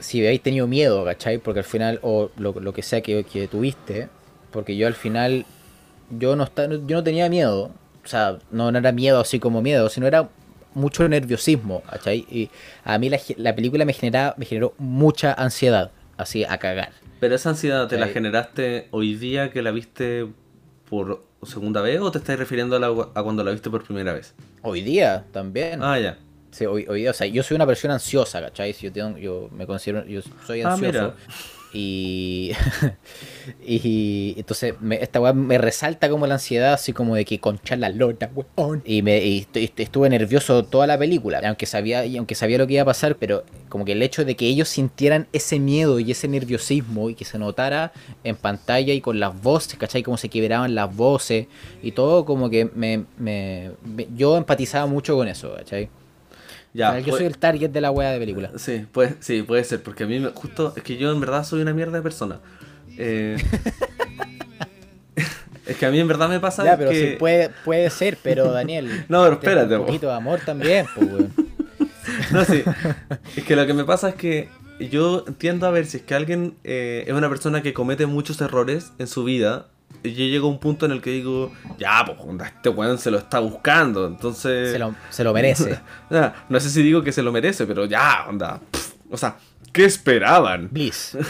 B: si habéis tenido miedo, ¿cachai? Porque al final, o lo, lo que sea que, que tuviste, porque yo al final, yo no, esta- yo no tenía miedo. O sea, no, no era miedo así como miedo, sino era mucho nerviosismo, ¿cachai? Y a mí la, la película me, genera, me generó mucha ansiedad, así a cagar.
A: Pero esa ansiedad te la generaste hoy día que la viste por segunda vez o te estás refiriendo a, la- a cuando la viste por primera vez?
B: Hoy día también.
A: Ah, ya.
B: Sí, hoy, hoy día, o sea, yo soy una persona ansiosa, ¿cachai? Yo, tengo, yo me considero, yo soy
A: Ah,
B: ansioso.
A: mira.
B: Y, y entonces me- esta weá me resalta como la ansiedad, así como de que concha la lona, weón. Y, me, y estu- estu- estuve nervioso toda la película, aunque sabía, y aunque sabía lo que iba a pasar, pero como que el hecho de que ellos sintieran ese miedo y ese nerviosismo y que se notara en pantalla y con las voces, ¿cachai? Como se quebraban las voces y todo, como que me, me- me- yo empatizaba mucho con eso, ¿cachai?
A: Ya,
B: O sea, yo
A: pues-
B: soy el target de la wea de película.
A: Sí, puede, sí, puede ser, porque a mí me- justo es que yo en verdad soy una mierda de persona. Eh, es que a mí en verdad me pasa
B: Ya, pero
A: que...
B: sí puede, puede ser, pero Daniel.
A: No, pero espérate,
B: Un
A: po.
B: poquito de amor también, pues, weón.
A: No, sí. Es que lo que me pasa es que yo tiendo a ver si es que alguien eh, es una persona que comete muchos errores en su vida. Yo llego a un punto en el que digo, ya, pues, este weón se lo está buscando. Entonces.
B: Se lo, se lo merece.
A: No sé si digo que se lo merece, pero ya, onda. o sea, ¿qué esperaban?
B: Bliss.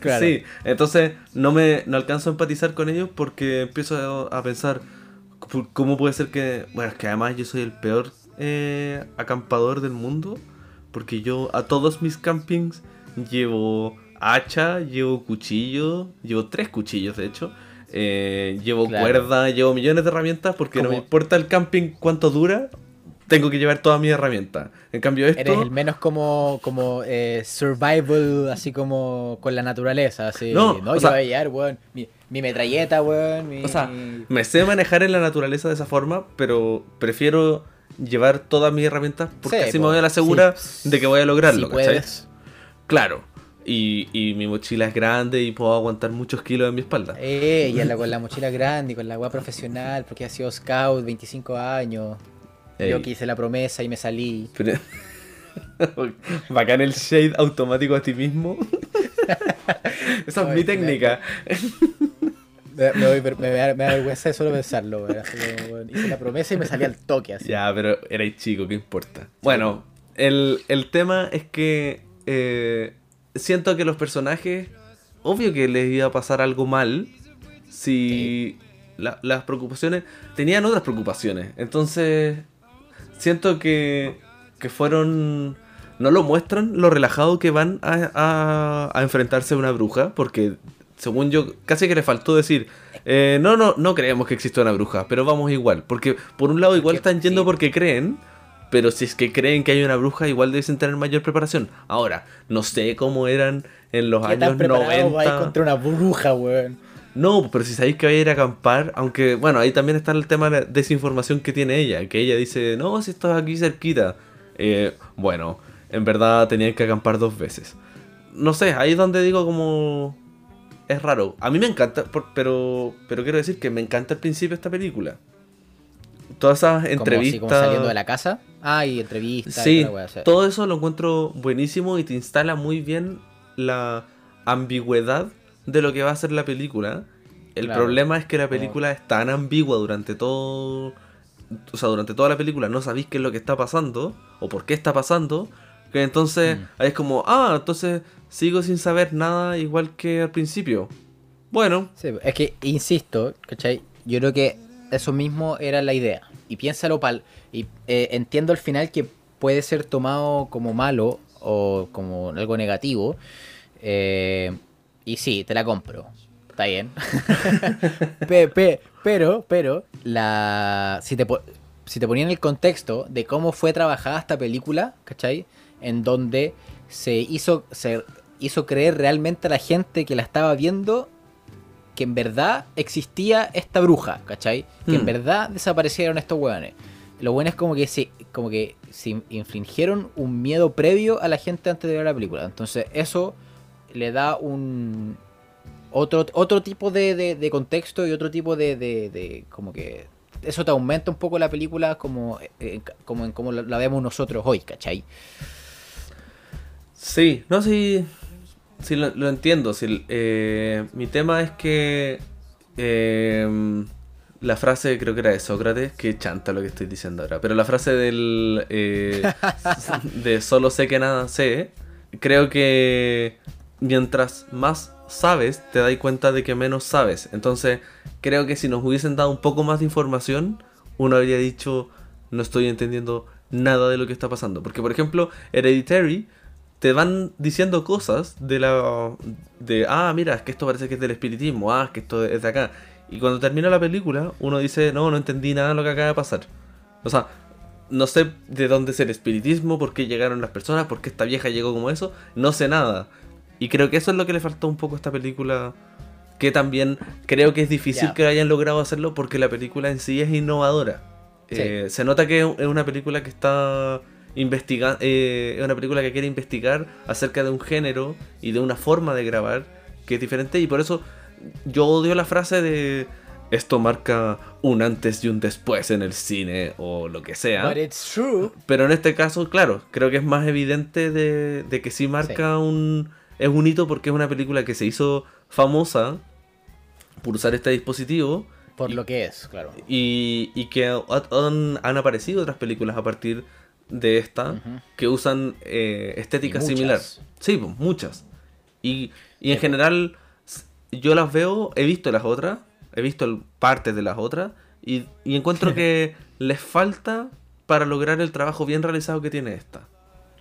B: Claro.
A: Sí, entonces no me no alcanzo a empatizar con ellos porque empiezo a, a pensar "¿Cómo- cómo puede ser que bueno es que además yo soy el peor eh, acampador del mundo porque yo a todos mis campings llevo hacha, llevo cuchillo, llevo tres cuchillos de hecho, eh, llevo
B: Claro.
A: cuerda, llevo millones de herramientas porque no me importa el camping cuánto dura, tengo que llevar todas mis herramientas. En cambio esto
B: Eres el menos como, como eh, survival, así como con la naturaleza. Así.
A: No,
B: No, yo
A: sea-
B: voy a llevar, weón, mi, mi metralleta, weón. Mi,
A: O sea, me sé manejar en la naturaleza de esa forma, pero prefiero llevar todas mis herramientas porque
B: Sí,
A: así me voy a la segura
B: sí.
A: de que voy a lograrlo,
B: si
A: ¿cachai?
B: puedes.
A: Claro. Y, y mi mochila es grande y puedo aguantar muchos kilos en mi espalda.
B: Eh, y la- con la mochila grande, y con la weá profesional, porque ha sido scout 25 años.
A: Ey.
B: Yo que hice la promesa y me salí.
A: Pero- Bacán el shade automático a ti mismo. Esa es mi técnica.
B: Me, da- me da vergüenza de solo pensarlo. Así como, Hice la promesa y me salí al toque así.
A: Ya, pero erais chico, ¿qué importa? Bueno, el, el tema es que eh, siento que los personajes, obvio que les iba a pasar algo mal si la- las preocupaciones, tenían otras preocupaciones. Entonces, siento que, que fueron, no lo muestran lo relajado que van a, a- a enfrentarse a una bruja, porque según yo, casi que le faltó decir, eh, no, no, no creemos que exista una bruja, pero vamos igual. Porque por un lado igual están yendo porque creen, pero si es que creen que hay una bruja, igual deben tener mayor preparación. Ahora, no sé cómo eran en los
B: ¿Qué tan
A: años
B: vais
A: 90.
B: contra una bruja, weón?
A: No, pero si sabéis que va a ir a acampar, aunque, bueno, ahí también está el tema de la desinformación que tiene ella, que ella dice, no, si estás aquí cerquita. Eh, bueno, en verdad tenían que acampar dos veces. No sé, ahí es donde digo como... Es raro. A mí me encanta, pero, pero quiero decir que me encanta el principio de esta película. Todas esas
B: Como
A: entrevistas...
B: como saliendo de la casa. Ah, y entrevistas. y
A: Sí,
B: o sea,
A: todo eso lo encuentro buenísimo y te instala muy bien la ambigüedad de lo que va a ser la película. El
B: Claro.
A: problema es que la película es tan ambigua durante todo. O sea, durante toda la película no sabéis qué es lo que está pasando o por qué está pasando. Que entonces
B: Mm.
A: ahí es como, ah, entonces sigo sin saber nada igual que al principio. Bueno,
B: Sí, es que, insisto, ¿cachai? Yo creo que eso mismo era la idea. Y piénsalo pal. Y eh, entiendo al final que puede ser tomado como malo o como algo negativo. eh, y sí, te la compro. Está bien. Pe- pe- pero, pero, la. Si te, si te ponía en el contexto de cómo fue trabajada esta película, ¿cachai? En donde se hizo, se hizo creer realmente a la gente que la estaba viendo que en verdad existía esta bruja, ¿cachai? Que en
A: Hmm.
B: verdad desaparecieron estos hueones. Lo bueno es como que se, como que se infligieron un miedo previo a la gente antes de ver la película. Entonces eso le da un otro, otro tipo de, de- de contexto y otro tipo de, de- de- como que eso te aumenta un poco la película como, eh, como en como la, la vemos nosotros hoy, ¿cachai?
A: Sí, no, sí, sí lo, lo entiendo. eh, mi tema es que eh, la frase, creo que era de Sócrates, que chanta lo que estoy diciendo ahora, pero la frase del eh, de solo sé que nada sé, creo que mientras más sabes, te das cuenta de que menos sabes. Entonces, creo que si nos hubiesen dado un poco más de información, uno habría dicho, no estoy entendiendo nada de lo que está pasando. Porque, por ejemplo, Hereditary te van diciendo cosas de la. de. Ah, mira, es que esto parece que es del espiritismo. Ah, es que esto es de acá. Y cuando termina la película, uno dice, no, no entendí nada de lo que acaba de pasar. O sea, no sé de dónde es el espiritismo, por qué llegaron las personas, por qué esta vieja llegó como eso. No sé nada. Y creo que eso es lo que le faltó un poco a esta película. Que también creo que es difícil que hayan logrado hacerlo porque la película en sí es innovadora.
B: Sí.
A: Eh, se nota que es una película que está investigando, es una película que quiere investigar acerca de un género y de una forma de grabar que es diferente y por eso yo odio la frase de esto marca un antes y un después en el cine o lo que sea.
B: But it's true.
A: Pero en este caso, claro, creo que es más evidente de, de que sí marca un... Es un hito porque es una película que se hizo famosa por usar este dispositivo
B: Por lo que es, claro.
A: y, y que ha- han, han aparecido otras películas a partir de esta
B: Ujú.
A: que usan eh, estética similar. Sí, pues, muchas. Y, y en
B: Sí.
A: general yo las veo, he visto las otras, he visto partes de las otras y, y encuentro que les falta para lograr el trabajo bien realizado que tiene esta.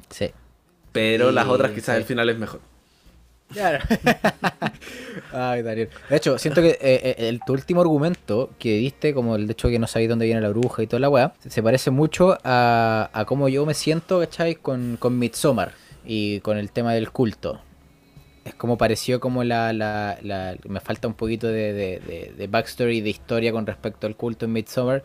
B: Sí.
A: Pero las otras quizás
B: sí.
A: el final es mejor.
B: Claro. Ay, Daniel. De hecho, siento que eh, eh, el, tu último argumento que diste, como el de hecho que no sabéis dónde viene la bruja y toda la weá, se parece mucho a, a cómo yo me siento, ¿cachai? Con, con Midsommar y con el tema del culto. Es como pareció como la, la, la- Me falta un poquito de, de, de, de backstory, de historia con respecto al culto en Midsommar.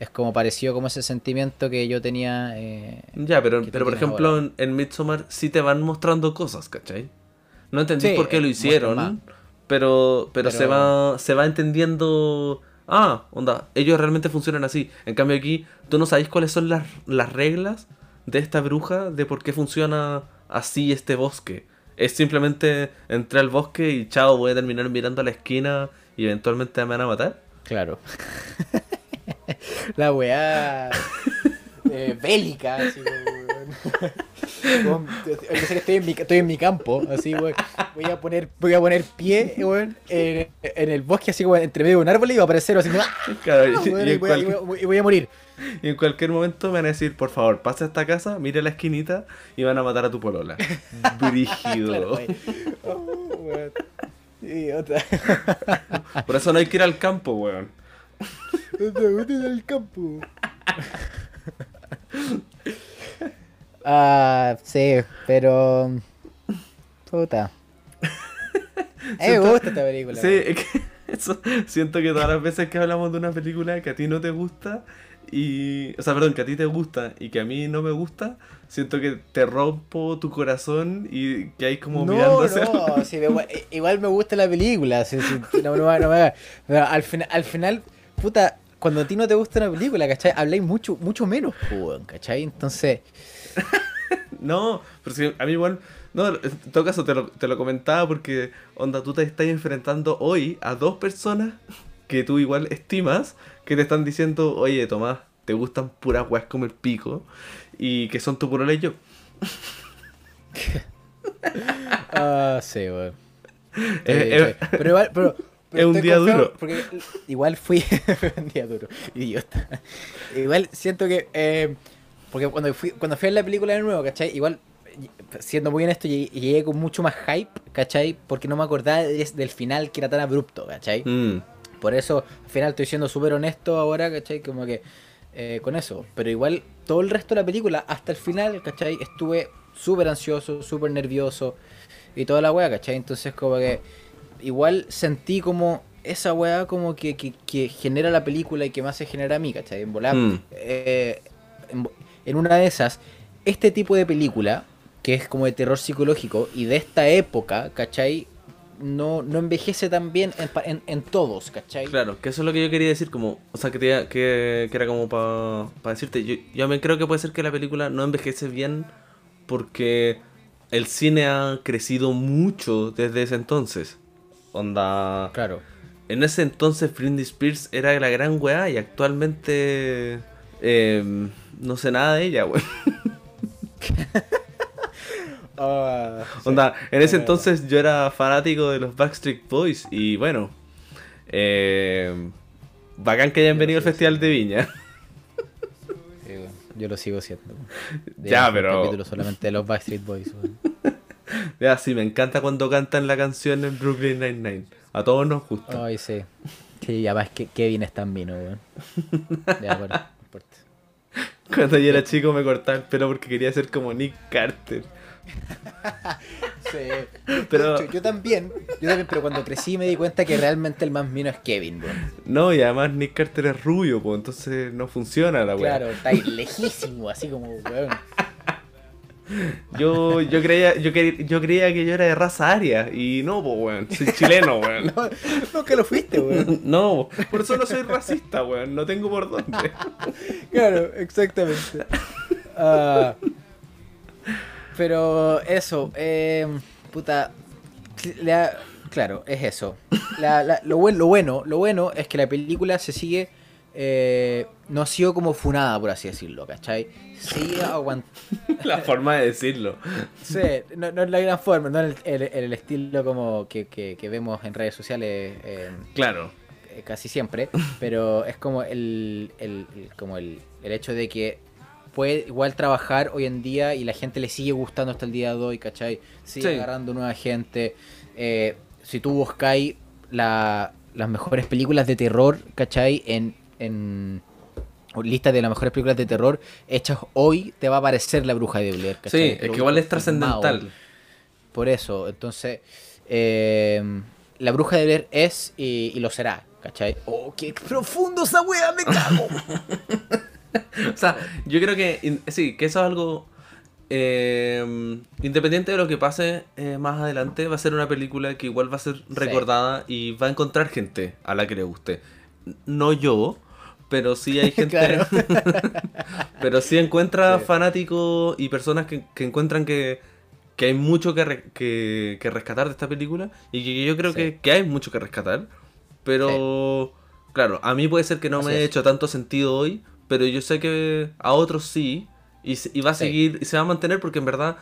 B: Es como pareció como ese sentimiento que yo tenía... eh,
A: Ya, pero, pero por ejemplo
B: ahora.
A: en, en Midsommar sí te van mostrando cosas, ¿cachai? No entendí
B: Sí,
A: por qué
B: eh,
A: lo hicieron, pero, pero, se va se va entendiendo... Ah, onda, ellos realmente funcionan así. En cambio aquí, tú no sabes cuáles son las, las reglas de esta bruja, de por qué funciona así este bosque. Es simplemente entré al bosque y chao, voy a terminar mirando a la esquina y eventualmente me van a matar.
B: Claro. la weá eh, bélica, así como, weón. Estoy en, mi, estoy en mi campo, así, weón. Voy a poner, voy a poner pie, weón, en, en el bosque, así como entre medio de un árbol y va a aparecer así, ¡ah!
A: Claro, y-
B: Weón,
A: y
B: y,
A: en
B: voy a, y
A: cualquier-
B: voy a- y voy a morir.
A: Y en cualquier momento me van a decir, por favor, pasa a esta casa, mire la esquinita y van a matar a tu polola. Brígido.
B: Claro, weón. Oh, weón. Idiota.
A: Por eso no hay que ir al campo, weón.
B: en el campo. Ah, sí, pero. Puta. A mí me gusta esta película.
A: Sí, es que eso, siento que todas las veces que hablamos de una película que a ti no te gusta y... O sea, perdón, que a ti te gusta y que a mí no me gusta, siento que te rompo tu corazón y que hay como mirando
B: No,
A: hacia-
B: no, sí, igual, igual me gusta la película. sí, sí, no, no, al, final, al final, puta, cuando a ti no te gusta una película, ¿cachai? Habláis mucho, mucho menos, ¿cachai? Entonces,
A: No, pero si a mí igual... No, en todo caso te lo, te lo comentaba porque, onda, tú te estás enfrentando hoy a dos personas que tú igual estimas, que te están diciendo, oye, Tomás, te gustan puras weas como el pico, y que son tu polola y yo.
B: Ah, sí, weón.
A: Eh, eh.
B: Pero igual, pero, pero
A: es un día duro.
B: Porque igual fui. un día duro, idiota. Igual siento que. eh, porque cuando fui, cuando fui a la película de nuevo, ¿cachai? Igual, siendo muy honesto, llegué, llegué con mucho más hype, ¿cachai? Porque no me acordaba del final que era tan abrupto, ¿cachai?
A: Mm.
B: Por eso, al final estoy siendo súper honesto ahora, ¿cachai? Como que eh, con eso. Pero igual, todo el resto de la película, hasta el final, ¿cachai? Estuve súper ansioso, súper nervioso y toda la weá, ¿cachai? Entonces, como que igual sentí como esa weá como que, que, que genera la película y que más se genera a mí, ¿cachai? En volar,
A: Mm.
B: eh, en, una de esas, este tipo de película, que es como de terror psicológico y de esta época, ¿cachai? No, no envejece tan bien en, pa- en, en todos, ¿cachai?
A: Claro, que eso es lo que yo quería decir, como, o sea, que, te- que, que era como para decirte, yo, yo me creo que puede ser que la película no envejece bien porque el cine ha crecido mucho desde ese entonces. Onda,
B: Claro.
A: en ese entonces Britney Spears era la gran weá y actualmente eh, no sé nada de ella, weón.
B: Ah, sí.
A: Onda, en ese
B: Eh,
A: entonces yo era fanático de los Backstreet Boys y bueno, eh, bacán que hayan venido al Festival de Viña.
B: sí, Yo lo sigo siendo.
A: Ya,
B: un
A: pero-
B: capítulo solamente de los Backstreet Boys.
A: Ya, sí, me encanta cuando cantan la canción en Brooklyn Nine-Nine. A todos nos gusta.
B: Ay, sí. Sí, además que Kevin es tan vino, weón. No importa.
A: Cuando yo era chico me cortaba el pelo porque quería ser como Nick Carter.
B: Sí.
A: Pero-
B: Yo, yo también, yo también, pero cuando crecí me di cuenta que realmente el más vino es Kevin.
A: No, y además Nick Carter es rubio, pues entonces no funciona la weá.
B: Claro, está ahí lejísimo, así como, weón.
A: Yo, yo, creía, yo, cre- yo creía que yo era de raza aria y no, pues weón, soy chileno, weón.
B: No, no que lo fuiste, weón.
A: No, por eso no soy racista, weón, no tengo por dónde.
B: Claro, exactamente. Ah, pero eso, eh, puta, la- claro, es eso. La- la- lo, buen- lo bueno, lo bueno es que la película se sigue, eh, no ha sido como funada, por así decirlo, ¿cachai? Sigue aguantando.
A: La forma de decirlo.
B: Sí, no, no es la gran forma, no el, el- el estilo como que, que- que vemos en redes sociales eh,
A: Claro.
B: eh, casi siempre, pero es como el, el- como el, el hecho de que puede igual trabajar hoy en día y la gente le sigue gustando hasta el día de hoy, ¿cachai? Sigue
A: Sí.
B: agarrando nueva gente. Eh, si tú buscáis la- las mejores películas de terror, ¿cachai? En, en o listas de las mejores películas de terror hechas hoy, te va a aparecer La Bruja de Blair,
A: Sí,
B: ¿cachai?
A: es que igual es trascendental.
B: Por eso, entonces, eh, la bruja de Blair es y, y lo será, ¿cachai? ¡Oh, qué profundo esa wea! ¡Me cago!
A: O sea, yo creo que sí, que eso es algo eh, independiente de lo que pase eh, más adelante, va a ser una película que igual va a ser recordada y va a encontrar gente a la que le guste. No yo, pero sí hay gente.
B: Claro.
A: pero sí encuentra
B: Sí.
A: fanáticos y personas que, que encuentran que, que hay mucho que, re- que, que rescatar de esta película y que yo creo
B: Sí.
A: que, que hay mucho que rescatar. Pero, claro, a mí puede ser que no
B: Así
A: me haya hecho tanto sentido hoy, pero yo sé que a otros sí. Y, y va a seguir y se va a mantener porque en verdad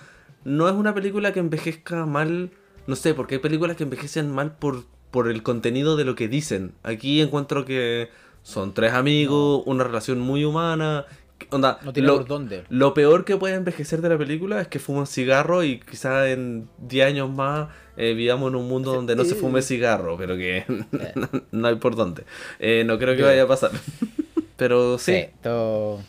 A: no es una película que envejezca mal. No sé, porque hay películas que envejecen mal por, por el contenido de lo que dicen. Aquí encuentro que son tres amigos, una relación muy humana. Onda,
B: No tiene
A: lo,
B: por dónde.
A: lo peor que puede envejecer de la película es que fuman cigarro y quizá en 10 años más eh, vivamos en un mundo donde no se fume cigarro, pero que no hay por dónde. Eh, no creo que vaya a pasar. Pero sí,
B: Sí, todo-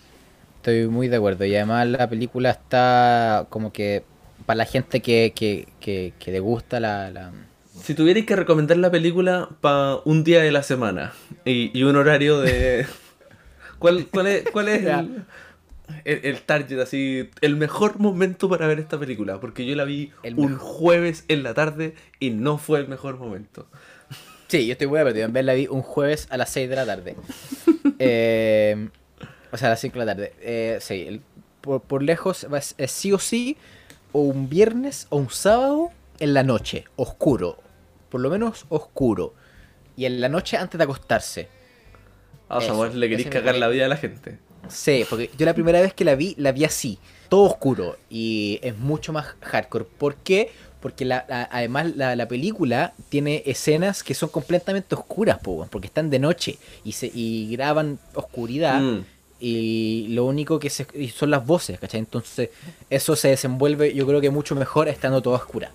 B: estoy muy de acuerdo. Y además la película está como que para la gente que, que, que, que le gusta la... la-
A: si tuvierais que recomendar la película para un día de la semana y, y un horario de... ¿Cuál, cuál es, cuál es
B: Ya.
A: el, el, el target, así, el mejor momento para ver esta película? Porque yo la vi
B: El
A: un
B: mejor.
A: jueves en la tarde y no fue el mejor momento.
B: Sí, yo estoy muy perdido. En vez la vi un jueves a las 6 de la tarde. Eh, o sea, a las 5 de la tarde. Eh, sí, por, por lejos es sí o sí, o un viernes o un sábado en la noche, oscuro. Por lo menos oscuro. Y en la noche antes de acostarse.
A: Ah, o sea, vos le
B: me
A: cagar la vida a la gente.
B: Sí, porque yo la primera vez que la vi, la vi así, todo oscuro y es mucho más hardcore. ¿Por qué? Porque la, la- además la, la película tiene escenas que son completamente oscuras, po, porque están de noche y, se, y graban oscuridad
A: Mm.
B: y lo único que se, son las voces, ¿cachai? Entonces eso se desenvuelve yo creo que mucho mejor estando toda oscura.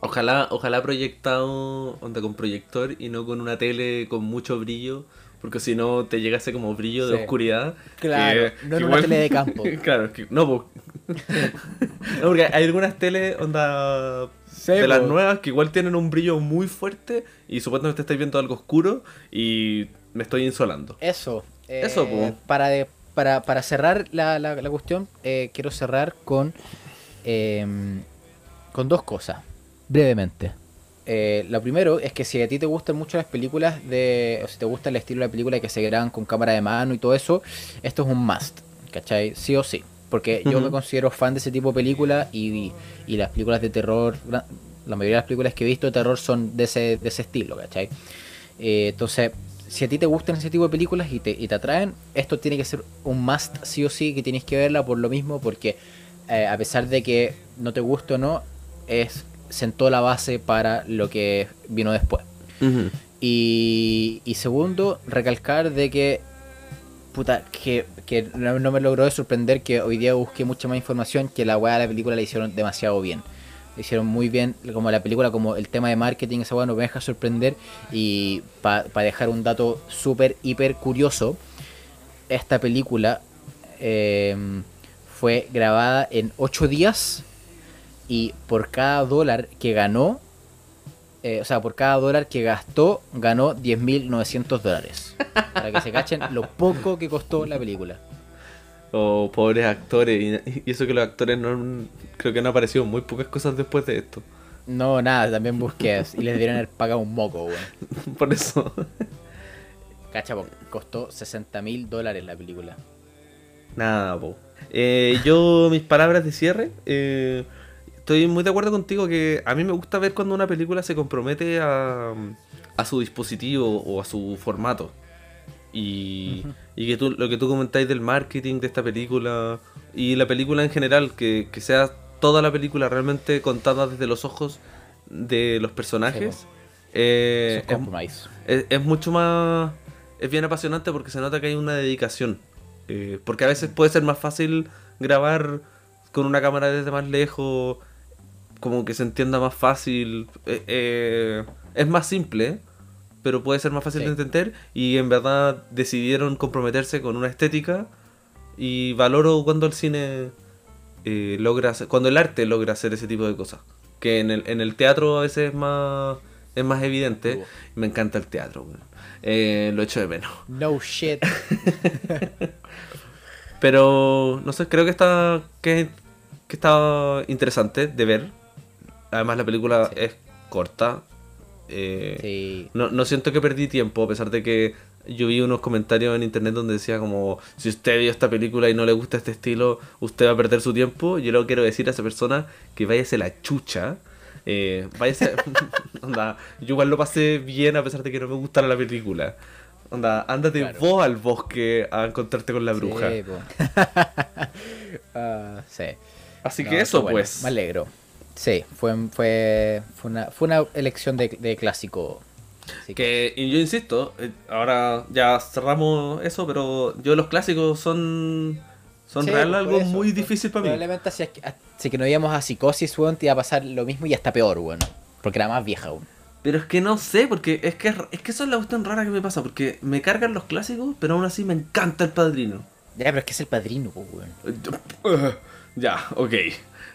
A: Ojalá, ojalá proyectado onda con proyector y no con una tele con mucho brillo, porque si no te llegase como brillo de oscuridad.
B: Claro, no en una tele de campo.
A: claro, es que no, po. no, porque hay algunas teles onda
B: Sí,
A: de las nuevas que igual tienen un brillo muy fuerte y supuestamente estáis viendo algo oscuro y me estoy insolando.
B: Eso. eh,
A: Eso, po.
B: Para, de- para, para cerrar la, la- la cuestión, eh, quiero cerrar con, em, con dos cosas, brevemente. Eh, lo primero es que si a ti te gustan mucho las películas de. o si te gusta el estilo de la película que se graban con cámara de mano y todo eso, esto es un must, ¿cachai? Sí o sí. Porque yo me considero fan de ese tipo de películas y, y las películas de terror, la mayoría de las películas que he visto de terror son de ese, de ese estilo, ¿cachai? Eh, entonces, si a ti te gustan ese tipo de películas y te, y te atraen, esto tiene que ser un must sí o sí que tienes que verla por lo mismo, porque eh, a pesar de que no te guste o no, es sentó la base para lo que vino después. Y, y segundo, recalcar de que, puta, que, que no, no me logró de sorprender que hoy día busqué mucha más información que la weá de la película la hicieron demasiado bien. La hicieron muy bien, como la película, como el tema de marketing, esa weá no me deja sorprender. Y para dejar un dato súper, hiper curioso, esta película eh, fue grabada en 8 días y por cada dólar que ganó, eh, o sea, por cada dólar que gastó, ganó 10.900 dólares. Para que se cachen lo poco que costó la película.
A: O pobres actores. Y, eso que los actores no. Creo que han aparecido muy pocas cosas después de esto.
B: No, nada, también busqué y les dieron haber pagado un moco, weón.
A: Por eso.
B: Cacha, po, costó 60.000 dólares la película.
A: Nada, po. Eh, yo, mis palabras de cierre. eh, estoy muy de acuerdo contigo que a mí me gusta ver cuando una película se compromete a, a su dispositivo o a su formato. Y, y que tú, lo que tú comentáis del marketing de esta película y la película en general, que, que sea toda la película realmente contada desde los ojos de los personajes.
B: Sí,
A: eh,
B: es
A: mucho más. Es bien apasionante porque se nota que hay una dedicación. Eh, porque a veces puede ser más fácil grabar con una cámara desde más lejos, como que se entienda más fácil. Eh, eh, es más simple, pero puede ser más fácil
B: Sí.
A: de entender. Y en verdad decidieron comprometerse con una estética. Y valoro cuando el cine eh, logra hacer- cuando el arte logra hacer ese tipo de cosas. Que en el, en el teatro a veces es más, es más evidente. Me encanta el teatro. Eh, lo echo de menos.
B: No shit.
A: Pero, no sé, creo que está, que, que está interesante de ver. Además la película
B: Sí.
A: es corta. Eh,
B: Sí.
A: no, no siento que perdí tiempo, a pesar de que yo vi unos comentarios en internet donde decía como, si usted vio esta película y no le gusta este estilo, usted va a perder su tiempo. Yo le quiero decir a esa persona que váyase la chucha. Eh, váyase... Onda, yo igual lo pasé bien a pesar de que no me gustara la película. Onda, ándate
B: Claro.
A: vos al bosque a encontrarte con la bruja.
B: Sí. Ah, sí.
A: Así
B: No,
A: que eso
B: bueno,
A: pues.
B: Me alegro. Sí, fue, fue, fue, una, fue una elección de, de clásico. Que-
A: Que, y yo insisto, eh, ahora ya cerramos eso, pero yo los clásicos son son
B: Sí,
A: real
B: por
A: algo
B: eso,
A: muy difícil para mí.
B: Probablemente así, es que- que no íbamos a psicosis, weón, te iba a pasar lo mismo y hasta peor, weón. Porque era más vieja, weón.
A: Pero es que no sé, porque es que es que eso es la cuestión rara que me pasa, porque me cargan los clásicos, pero aún así me encanta el padrino.
B: Ya, pero es que es el padrino, po, weón.
A: Eh, Ya, ok.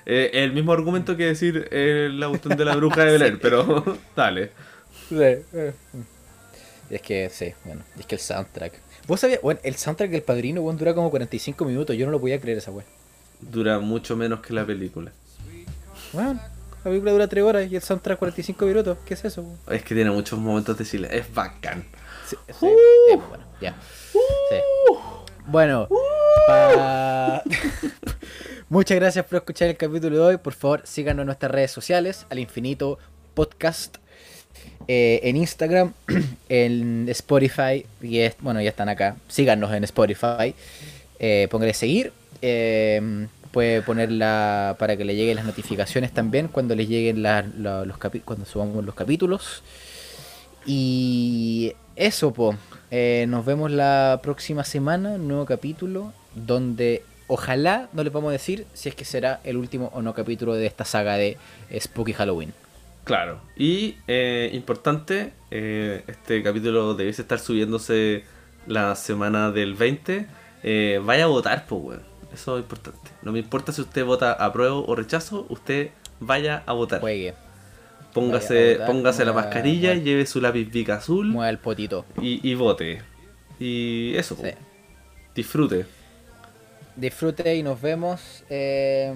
A: Eh, el mismo argumento que decir eh, la cuestión de la bruja de Belén, pero dale.
B: Es que, sí, bueno, es que el soundtrack. ¿Vos sabías? Bueno, el soundtrack del padrino, weón, dura como 45 minutos. Yo no lo podía creer esa weón.
A: Dura mucho menos que la película.
B: Weón, la película dura 3 horas y el soundtrack 45 minutos. ¿Qué es eso, weón?
A: Es que tiene muchos momentos de silencio. Es bacán.
B: Sí, sí, eh, bueno, ya. Sí. Bueno, pa- muchas gracias por escuchar el capítulo de hoy. Por favor, síganos en nuestras redes sociales, al infinito podcast, eh, en Instagram, en Spotify, y es, bueno, ya están acá. Síganos en Spotify. Eh, póngale seguir. eh, puede ponerla para que le lleguen las notificaciones también cuando les lleguen los cuando subamos los capítulos. Y eso, po. Eh, nos vemos la próxima semana, nuevo capítulo, donde ojalá no vamos a decir si es que será el último o no capítulo de esta saga de Spooky Halloween.
A: Claro. Y eh, importante, eh, este capítulo debiese estar subiéndose la semana del 20. Eh, vaya a votar, pues, weón. Eso es importante. No me importa si usted vota apruebo o rechazo, usted vaya a votar.
B: Juegue,
A: Póngase,
B: votar,
A: póngase la mascarilla,
B: mueva-
A: lleve su lápiz Bic azul
B: mueva el potito.
A: y, y vote. Y eso,
B: Sí.
A: disfrute.
B: Disfrute y nos vemos. eh,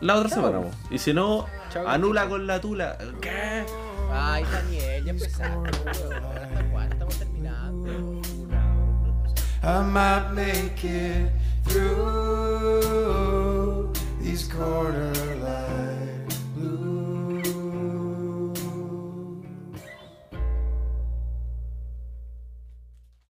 A: La otra
B: Chao.
A: semana. Y si no,
B: Chao.
A: anula con la tula. ¿Qué?
B: Ay, Daniel, ya empezamos. ¿Hasta cuándo? Estamos terminando.
D: I might make it through these corner lights.